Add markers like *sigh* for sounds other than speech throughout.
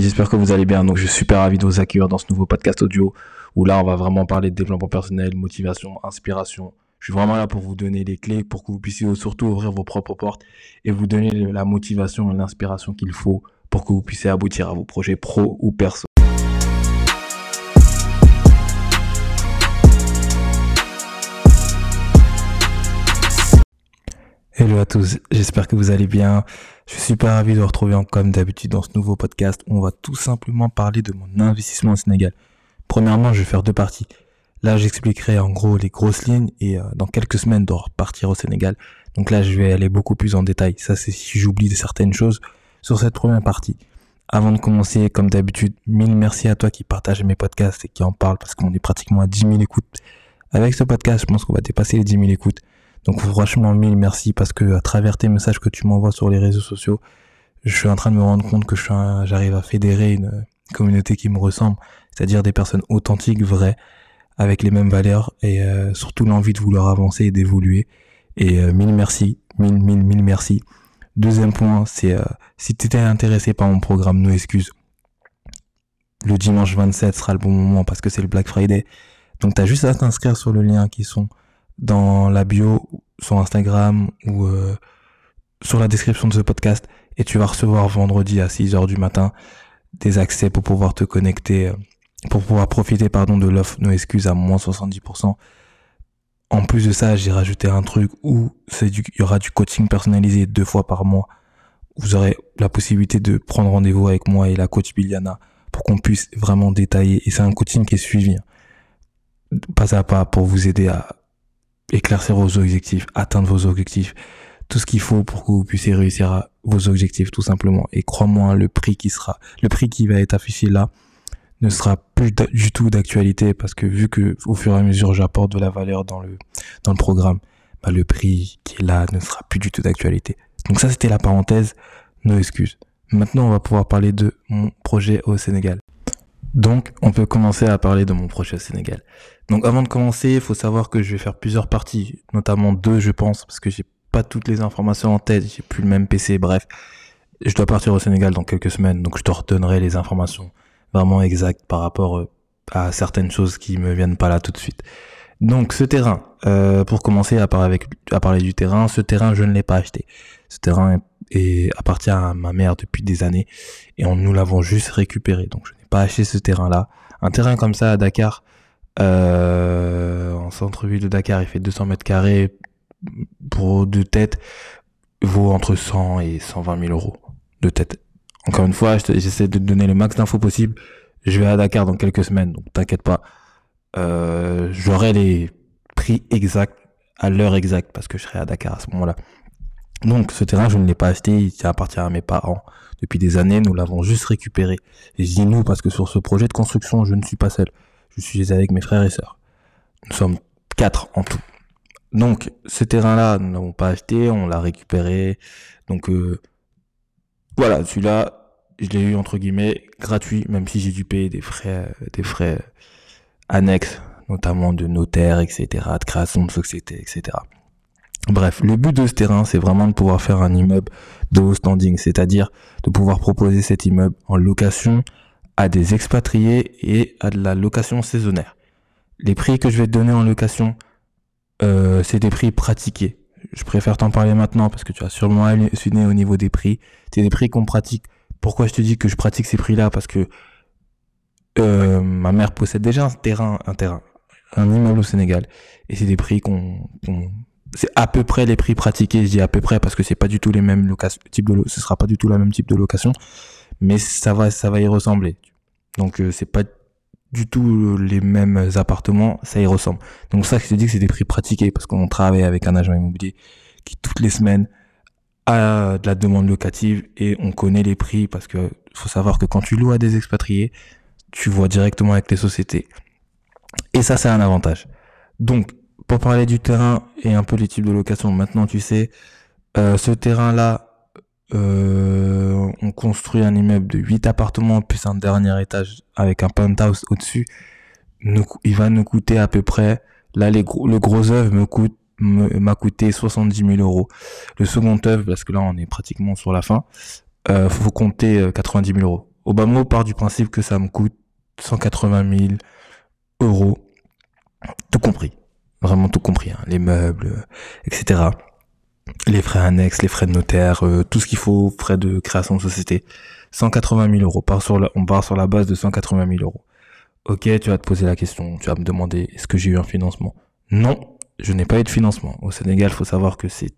j'espère que vous allez bien. Donc je suis super ravi de vous accueillir dans ce nouveau podcast audio où là on va vraiment parler de développement personnel, motivation, inspiration. Je suis vraiment là pour vous donner les clés pour que vous puissiez surtout ouvrir vos propres portes et vous donner la motivation et l'inspiration qu'il faut pour que vous puissiez aboutir à vos projets pro ou perso. Hello à tous, j'espère que vous allez bien. Je suis super ravi de vous retrouver comme d'habitude dans ce nouveau podcast où on va tout simplement parler de mon investissement au Sénégal. Premièrement, je vais faire deux parties. Là, j'expliquerai en gros les grosses lignes et euh, dans quelques semaines de repartir au Sénégal. Donc là, je vais aller beaucoup plus en détail. Ça, c'est si j'oublie certaines choses sur cette première partie. Avant de commencer, comme d'habitude, mille merci à toi qui partage mes podcasts et qui en parle parce qu'on est pratiquement à 10 000 écoutes. Avec ce podcast, je pense qu'on va dépasser les 10 000 écoutes. Donc franchement, mille merci parce que à travers tes messages que tu m'envoies sur les réseaux sociaux, je suis en train de me rendre compte que j'arrive à fédérer une communauté qui me ressemble, c'est-à-dire des personnes authentiques, vraies, avec les mêmes valeurs et euh, surtout l'envie de vouloir avancer et d'évoluer. Et euh, mille merci, mille, mille, mille merci. Deuxième point, c'est euh, si tu étais intéressé par mon programme No Excuses, le dimanche 27 sera le bon moment parce que c'est le Black Friday. Donc tu as juste à t'inscrire sur le lien qui sont dans la bio sur Instagram ou euh, sur la description de ce podcast et tu vas recevoir vendredi à 6 heures du matin des accès pour pouvoir te connecter, euh, pour pouvoir profiter pardon de l'offre nos excuses à moins 70%. En plus de ça, j'ai rajouté un truc où il y aura du coaching personnalisé deux fois par mois. Vous aurez la possibilité de prendre rendez-vous avec moi et la coach Biliana pour qu'on puisse vraiment détailler. Et c'est un coaching qui est suivi, hein. pas à pas, pour vous aider à éclaircir vos objectifs, atteindre vos objectifs, tout ce qu'il faut pour que vous puissiez réussir à vos objectifs tout simplement. Et crois-moi, le prix qui sera, le prix qui va être affiché là ne sera plus du tout d'actualité parce que vu que au fur et à mesure j'apporte de la valeur dans le programme, bah, le prix qui est là ne sera plus du tout d'actualité. Donc ça c'était la parenthèse, nos excuses. Maintenant on va pouvoir parler de mon projet au Sénégal. Donc, on peut commencer à parler de mon projet au Sénégal. Donc, avant de commencer, il faut savoir que je vais faire plusieurs parties, notamment deux, je pense, parce que j'ai pas toutes les informations en tête, j'ai plus le même PC, bref. Je dois partir au Sénégal dans quelques semaines, donc je te redonnerai les informations vraiment exactes par rapport euh, à certaines choses qui me viennent pas là tout de suite. Donc, ce terrain, euh, pour commencer à parler, avec, à parler du terrain, ce terrain, je ne l'ai pas acheté. Ce terrain est, appartient à ma mère depuis des années et on, nous l'avons juste récupéré. Donc, je pas acheter ce terrain-là. Un terrain comme ça à Dakar, euh, en centre-ville de Dakar, il fait 200 mètres carrés pour deux têtes, vaut entre 100 et 120 000 euros de tête. Encore une fois, j'essaie de te donner le max d'infos possible. Je vais à Dakar dans quelques semaines, donc t'inquiète pas. Euh, J'aurai les prix exacts à l'heure exacte parce que je serai à Dakar à ce moment-là. Donc ce terrain, je ne l'ai pas acheté, il appartient à mes parents depuis des années, nous l'avons juste récupéré. Et je dis nous parce que sur ce projet de construction, je ne suis pas seul. Je suis avec mes frères et sœurs. Nous sommes quatre en tout. Donc ce terrain-là, nous l'avons pas acheté, on l'a récupéré. Donc euh, voilà, celui-là, je l'ai eu entre guillemets gratuit, même si j'ai dû payer des frais, des frais annexes, notamment de notaire, etc., de création de société, etc. Bref, le but de ce terrain, c'est vraiment de pouvoir faire un immeuble de haut standing, c'est-à-dire de pouvoir proposer cet immeuble en location à des expatriés et à de la location saisonnière. Les prix que je vais te donner en location, euh, c'est des prix pratiqués. Je préfère t'en parler maintenant parce que tu as sûrement halluciné au niveau des prix. C'est des prix qu'on pratique. Pourquoi je te dis que je pratique ces prix-là? Parce que euh, ma mère possède déjà un terrain, un terrain, un immeuble au Sénégal, et c'est des prix qu'on c'est à peu près les prix pratiqués, je dis à peu près parce que c'est pas du tout les mêmes locations, de ce sera pas du tout la même type de location, mais ça va ça va y ressembler. Donc euh, c'est pas du tout les mêmes appartements, ça y ressemble. Donc ça je te dis que c'est des prix pratiqués parce qu'on travaille avec un agent immobilier qui toutes les semaines a de la demande locative et on connaît les prix parce que faut savoir que quand tu loues à des expatriés, tu vois directement avec les sociétés. Et ça c'est un avantage. Donc pour parler du terrain et un peu les types de location, maintenant tu sais, euh, ce terrain-là, euh, on construit un immeuble de 8 appartements plus un dernier étage avec un penthouse au-dessus. il va nous coûter à peu près, là le gros œuvre me coûte m'a coûté 70 000 euros. Le second œuvre, parce que là on est pratiquement sur la fin, euh, faut compter 90 000 euros Obama part du principe que ça me coûte 180 000 euros, tout compris, vraiment tout compris, hein, les meubles, euh, etc. Les frais annexes, les frais de notaire, euh, tout ce qu'il faut, frais de création de société. 180 000 euros. on part sur la base de 180 000 euros. Ok, tu vas te poser la question, tu vas me demander est-ce que j'ai eu un financement? Non, je n'ai pas eu de financement. Au Sénégal, faut savoir que c'est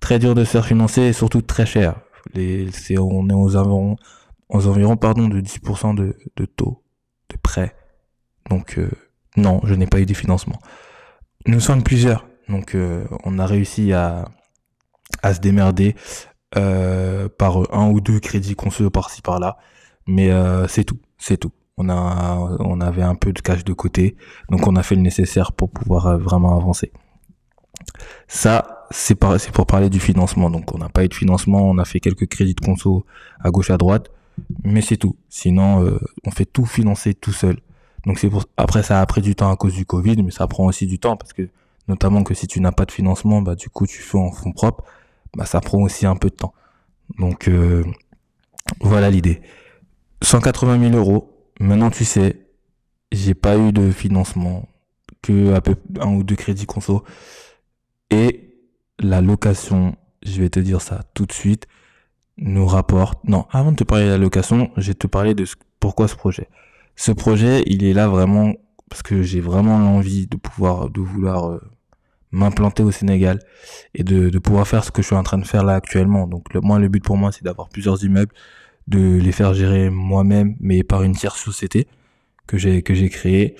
très dur de se faire financer et surtout très cher. Les, on est aux environs, aux environs pardon, de 10% de, de taux de prêt. Donc euh, non, je n'ai pas eu de financement. Nous sommes plusieurs, donc euh, on a réussi à, à se démerder euh, par un ou deux crédits conçus par-ci par-là, mais c'est tout, c'est tout. On a, on avait un peu de cash de côté, donc on a fait le nécessaire pour pouvoir vraiment avancer. Ça, c'est pour parler du financement. Donc, on n'a pas eu de financement, on a fait quelques crédits de conso à gauche à droite, mais c'est tout. Sinon, euh, on fait tout financer tout seul. Donc, c'est pour, après, ça a pris du temps à cause du Covid, mais ça prend aussi du temps parce que, notamment que si tu n'as pas de financement, bah, du coup, tu fais en fonds propres, bah, ça prend aussi un peu de temps. Donc, euh, voilà l'idée. 180 000 euros. Maintenant, tu sais, j'ai pas eu de financement que un ou deux crédits conso. Et la location, je vais te dire ça tout de suite, nous rapporte. Non, avant de te parler de la location, je vais te parler de pourquoi ce projet. Ce projet, il est là vraiment parce que j'ai vraiment l'envie de pouvoir, de vouloir euh, m'implanter au Sénégal et de, pouvoir faire ce que je suis en train de faire là actuellement. Donc le, moi, le but pour moi, c'est d'avoir plusieurs immeubles, de les faire gérer moi-même, mais par une tierce société que j'ai que j'ai créée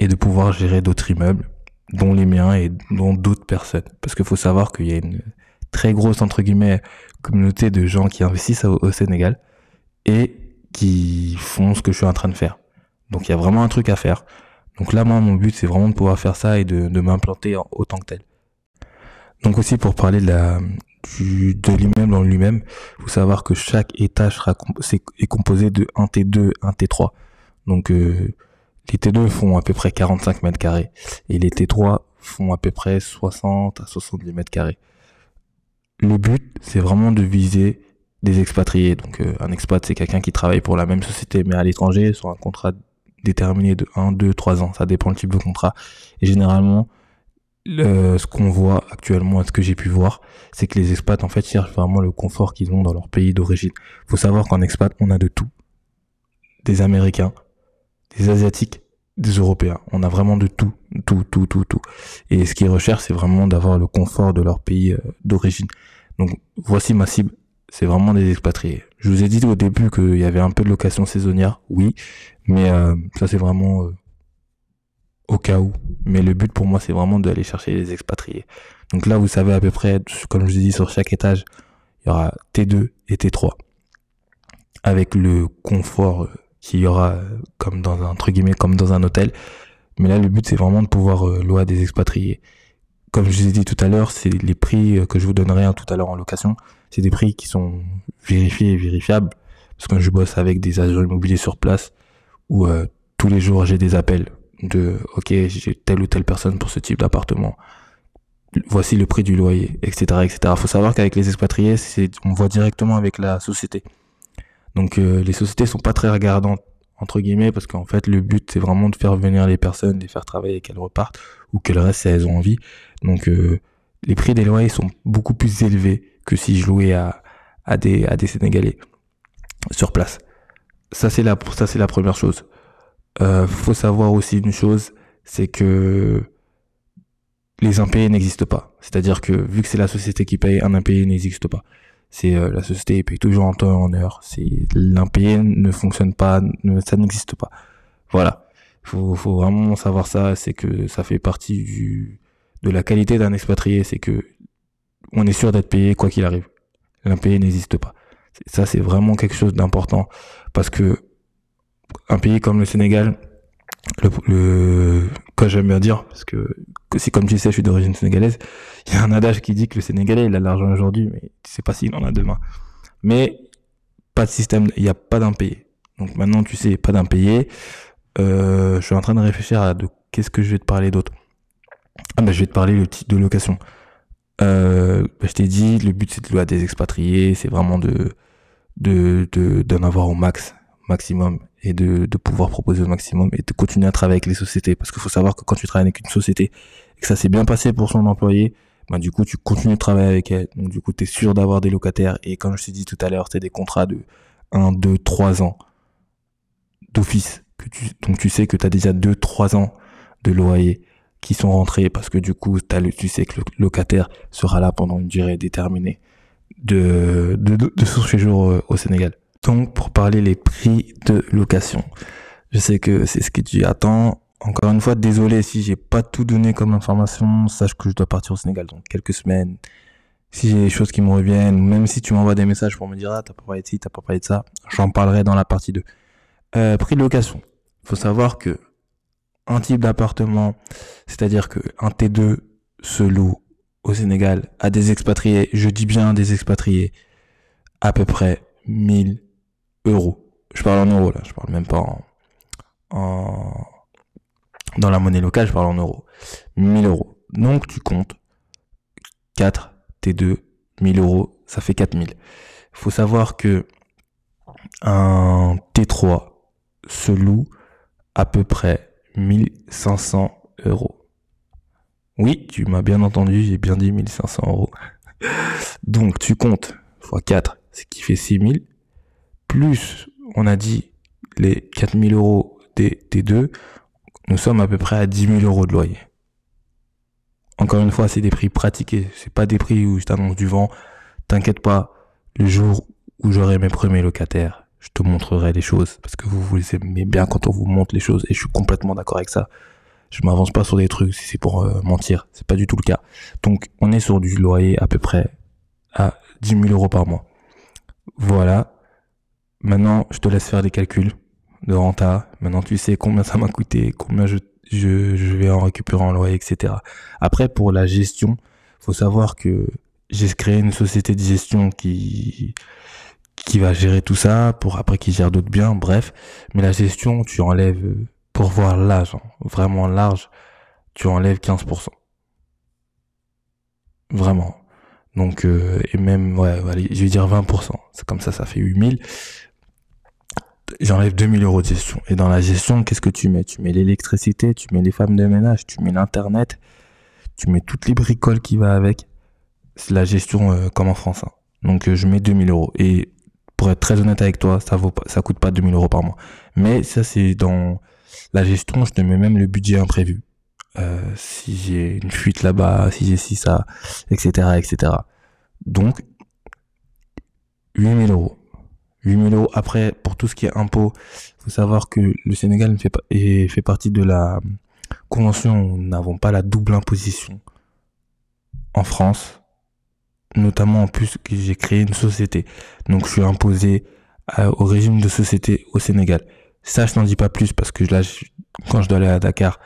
et de pouvoir gérer d'autres immeubles dont les miens et dont d'autres personnes. Parce qu'il faut savoir qu'il y a une très grosse, entre guillemets, communauté de gens qui investissent au, Sénégal et qui font ce que je suis en train de faire. Donc il y a vraiment un truc à faire. Donc là, moi, mon but, c'est vraiment de pouvoir faire ça et de, de m'implanter autant que tel. Donc aussi, pour parler de la, du, de l'immeuble en lui-même, faut savoir que chaque étage est, composé de un T2, un T3. Donc, euh, les T2 font à peu près 45 mètres carrés et les T3 font à peu près 60 à 70 mètres carrés. Le but, c'est vraiment de viser des expatriés. Donc euh, un expat, c'est quelqu'un qui travaille pour la même société mais à l'étranger sur un contrat déterminé de 1, 2, 3 ans. Ça dépend le type de contrat. Et généralement, ce qu'on voit actuellement, ce que j'ai pu voir, c'est que les expats en fait cherchent vraiment le confort qu'ils ont dans leur pays d'origine. Faut savoir qu'en expat, on a de tout. Des Américains, des Asiatiques, des Européens. On a vraiment de tout, tout, tout, tout, tout. Et ce qu'ils recherchent, c'est vraiment d'avoir le confort de leur pays euh, d'origine. Donc voici ma cible, c'est vraiment des expatriés. Je vous ai dit au début qu'il y avait un peu de location saisonnière, oui, mais euh, ça c'est vraiment euh, au cas où. Mais le but pour moi, c'est vraiment d'aller chercher les expatriés. Donc là, vous savez à peu près, comme je vous ai dit, sur chaque étage, il y aura T2 et T3. Avec le confort qu'il y aura euh, comme dans un entre guillemets comme dans un hôtel. Mais là, le but c'est vraiment de pouvoir euh, louer à des expatriés. Comme je vous ai dit tout à l'heure, c'est les prix euh, que je vous donnerai hein, tout à l'heure en location. C'est des prix qui sont vérifiés et vérifiables. Parce que je bosse avec des agents immobiliers sur place où tous les jours j'ai des appels de ok j'ai telle ou telle personne pour ce type d'appartement voici le prix du loyer etc etc faut savoir qu'avec les expatriés c'est on voit directement avec la société donc euh, les sociétés sont pas très regardantes entre guillemets parce qu'en fait le but c'est vraiment de faire venir les personnes, de les faire travailler qu'elles repartent ou qu'elles restent si elles ont envie. Donc euh, les prix des loyers sont beaucoup plus élevés que si je louais à, à des à des Sénégalais sur place. Ça c'est la ça c'est la première chose. Euh, faut savoir aussi une chose, c'est que les impayés n'existent pas. C'est-à-dire que vu que c'est la société qui paye, un impayé n'existe pas c'est euh, la société paye toujours en temps et en heure. C'est l'impayé ne fonctionne pas, ça n'existe pas. Voilà, faut, faut vraiment savoir ça. C'est que ça fait partie de la qualité d'un expatrié, c'est que on est sûr d'être payé quoi qu'il arrive. L'impayé n'existe pas. Ça c'est vraiment quelque chose d'important parce que un pays comme le Sénégal, le, quoi j'aime bien dire parce que, si comme tu sais je suis d'origine sénégalaise il y a un adage qui dit que le sénégalais il a l'argent aujourd'hui mais tu sais pas s'il en a demain. Mais pas de système il n'y a pas d'impayé donc maintenant tu sais pas d'impayé euh, je suis en train de réfléchir à de qu'est-ce que je vais te parler d'autre. Ah ben je vais te parler le type de location. Euh, ben, je t'ai dit le but c'est de louer à des expatriés c'est vraiment de de d'en avoir au max maximum et de, de pouvoir proposer au maximum et de continuer à travailler avec les sociétés. Parce qu'il faut savoir que quand tu travailles avec une société et que ça s'est bien passé pour son employé, bah, du coup, tu continues de travailler avec elle. Donc, du coup, tu es sûr d'avoir des locataires. Et comme je t'ai dit tout à l'heure, c'est des contrats de 1, 2, 3 ans d'office. Donc, tu sais que tu as déjà 2, 3 ans de loyer qui sont rentrés parce que du coup, as le, tu sais que le locataire sera là pendant une durée déterminée de, de, de son séjour au Sénégal. Donc, pour parler les prix de location, je sais que c'est ce que tu attends. Encore une fois, désolé si j'ai pas tout donné comme information. Sache que je dois partir au Sénégal dans quelques semaines. Si j'ai des choses qui me reviennent, même si tu m'envoies des messages pour me dire ah t'as pas parlé de ci, t'as pas parlé de ça, j'en parlerai dans la partie 2. Euh, prix de location. Faut savoir que un type d'appartement, c'est-à-dire que un T2 se loue au Sénégal à des expatriés, je dis bien des expatriés, à peu près 1000 euros. Je parle en euros là, je parle même pas en, en dans la monnaie locale, je parle en euros. 1000 euros. Donc tu comptes 4 T2, 1000 euros, ça fait 4000. Faut savoir que un T3 se loue à peu près 1500 euros. Oui, tu m'as bien entendu, j'ai bien dit 1500 euros. *laughs* Donc tu comptes x 4, ce qui fait 6000. Plus, on a dit les 4000 euros des T2, nous sommes à peu près à 10 000 euros de loyer. Encore une fois, c'est des prix pratiqués. C'est pas des prix où je t'annonce du vent. T'inquiète pas. Le jour où j'aurai mes premiers locataires, je te montrerai les choses. Parce que vous, vous aimez bien quand on vous montre les choses. Et je suis complètement d'accord avec ça. Je m'avance pas sur des trucs si c'est pour euh, mentir. C'est pas du tout le cas. Donc, on est sur du loyer à peu près à 10 000 euros par mois. Voilà. Maintenant, je te laisse faire des calculs de renta. Maintenant, tu sais combien ça m'a coûté, combien je, je, je, vais en récupérer en loyer, etc. Après, pour la gestion, faut savoir que j'ai créé une société de gestion qui qui va gérer tout ça pour après qui gère d'autres biens, bref. Mais la gestion, tu enlèves, pour voir l'âge, hein, vraiment large, tu enlèves 15%. Vraiment. Donc, euh, et même, ouais, je vais dire 20%. C'est comme ça, ça fait 8000 j'enlève 2000 euros de gestion. Et dans la gestion, qu'est-ce que tu mets? Tu mets l'électricité, tu mets les femmes de ménage, tu mets l'internet, tu mets toutes les bricoles qui va avec. C'est la gestion euh, comme en France. Hein. Donc euh, je mets 2000 euros. Et pour être très honnête avec toi, ça vaut ça coûte pas 2000 euros par mois. Mais ça c'est dans la gestion, je te mets même le budget imprévu. Euh, si j'ai une fuite là-bas, si j'ai ci, ça, etc., etc. Donc 8000 euros. 8000 euros. Après, pour tout ce qui est impôt, faut savoir que le Sénégal fait, fait partie de la convention où nous n'avons pas la double imposition en France. Notamment en plus que j'ai créé une société. Donc je suis imposé au régime de société au Sénégal. Ça, je n'en dis pas plus parce que là, quand je dois aller à Dakar,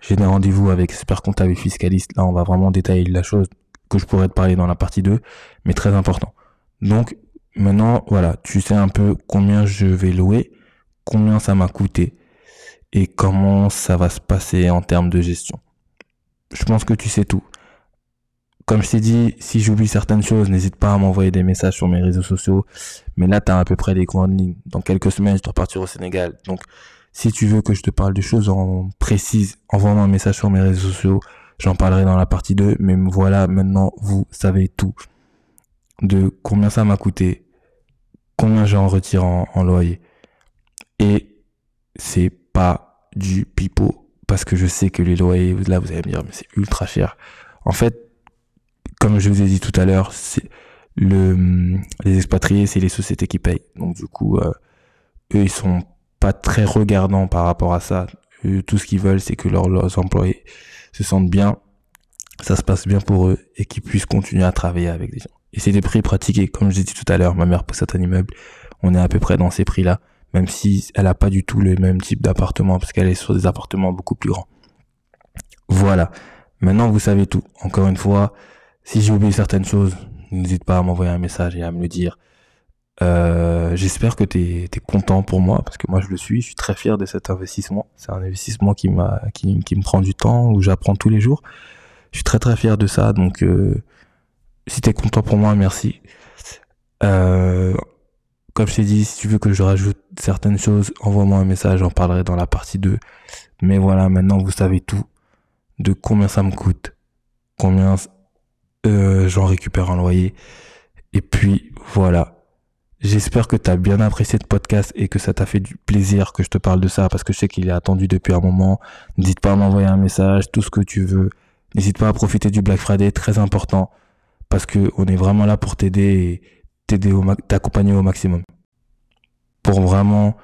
j'ai des rendez-vous avec expert comptable et fiscaliste. Là, on va vraiment détailler la chose que je pourrais te parler dans la partie 2, mais très important. Donc, Maintenant, voilà, tu sais un peu combien je vais louer, combien ça m'a coûté et comment ça va se passer en termes de gestion. Je pense que tu sais tout. Comme je t'ai dit, si j'oublie certaines choses, n'hésite pas à m'envoyer des messages sur mes réseaux sociaux. Mais là, tu as à peu près les grandes lignes. Dans quelques semaines, je dois partir au Sénégal. Donc, si tu veux que je te parle de choses en précise, envoie-moi un message sur mes réseaux sociaux. J'en parlerai dans la partie 2. Mais voilà, maintenant, vous savez tout de combien ça m'a coûté, combien j'en retire en, loyer. Et c'est pas du pipeau parce que je sais que les loyers, là vous allez me dire, mais c'est ultra cher. En fait, comme je vous ai dit tout à l'heure, c'est le les expatriés, c'est les sociétés qui payent. Donc du coup, euh, eux ils sont pas très regardants par rapport à ça. tout ce qu'ils veulent, c'est que leurs, employés se sentent bien, ça se passe bien pour eux et qu'ils puissent continuer à travailler avec des gens. Et c'est des prix pratiqués. Comme je l'ai dit tout à l'heure, ma mère possède un immeuble. On est à peu près dans ces prix-là. Même si elle a pas du tout le même type d'appartement parce qu'elle est sur des appartements beaucoup plus grands. Voilà. Maintenant, vous savez tout. Encore une fois, si j'ai oublié certaines choses, n'hésite pas à m'envoyer un message et à me le dire. Euh, j'espère que tu es, content pour moi parce que moi je le suis. Je suis très fier de cet investissement. C'est un investissement qui qui, qui me prend du temps où j'apprends tous les jours. Je suis très très fier de ça. Donc euh, si t'es content pour moi, merci. Euh, comme je t'ai dit, si tu veux que je rajoute certaines choses, envoie-moi un message, j'en parlerai dans la partie 2. Mais voilà, maintenant vous savez tout de combien ça me coûte, combien euh, j'en récupère un loyer. Et puis voilà. J'espère que tu as bien apprécié ce podcast et que ça t'a fait du plaisir que je te parle de ça parce que je sais qu'il est attendu depuis un moment. N'hésite pas à m'envoyer un message, tout ce que tu veux. N'hésite pas à profiter du Black Friday, très important, parce que on est vraiment là pour t'aider et t'aider au t'accompagner au maximum. Pour vraiment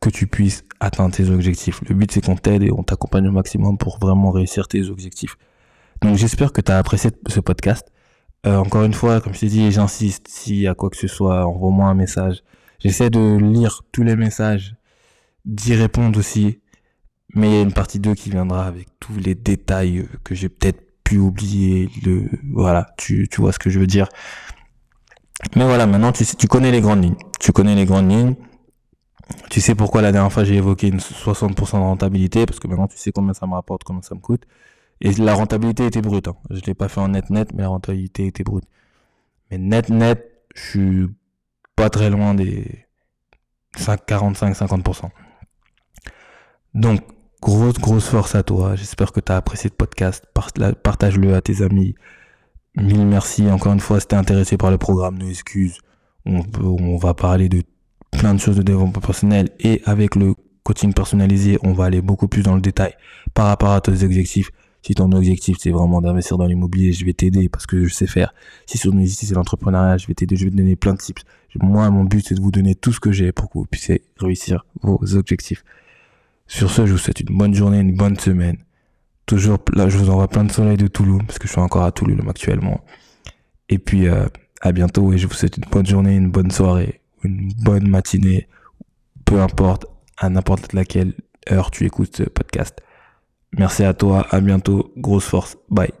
que tu puisses atteindre tes objectifs. Le but c'est qu'on t'aide et on t'accompagne au maximum pour vraiment réussir tes objectifs. Donc j'espère que tu as apprécié ce podcast. Euh, encore une fois, comme je t'ai dit, j'insiste, y a quoi que ce soit, envoie-moi un message. J'essaie de lire tous les messages, d'y répondre aussi. Mais il y a une partie 2 qui viendra avec tous les détails que j'ai peut-être pu oublier. Voilà, tu, tu vois ce que je veux dire. Mais voilà, maintenant tu tu connais les grandes lignes. Tu connais les grandes lignes. Tu sais pourquoi la dernière fois j'ai évoqué une 60% de rentabilité, parce que maintenant tu sais combien ça me rapporte, combien ça me coûte. Et la rentabilité était brute. Hein. Je l'ai pas fait en net net, mais la rentabilité était brute. Mais net net, je suis pas très loin des 45-50%. Donc, grosse, grosse force à toi. J'espère que tu as apprécié ce podcast. Partage-le à tes amis. Mille merci. Encore une fois, si t'es intéressé par le programme, nos excuses. On, on va parler de plein de choses de développement personnel et avec le coaching personnalisé, on va aller beaucoup plus dans le détail par rapport à tes objectifs. Si ton objectif c'est vraiment d'investir dans l'immobilier, je vais t'aider parce que je sais faire. Si ton objectif c'est l'entrepreneuriat, je vais t'aider, je vais te donner plein de tips. Moi, mon but c'est de vous donner tout ce que j'ai pour que vous puissiez réussir vos objectifs. Sur ce, je vous souhaite une bonne journée, une bonne semaine. Toujours là, je vous envoie plein de soleil de Toulouse parce que je suis encore à Toulouse actuellement. Et puis euh, à bientôt et je vous souhaite une bonne journée, une bonne soirée une bonne matinée, peu importe à n'importe laquelle heure tu écoutes ce podcast. Merci à toi, à bientôt, grosse force, bye.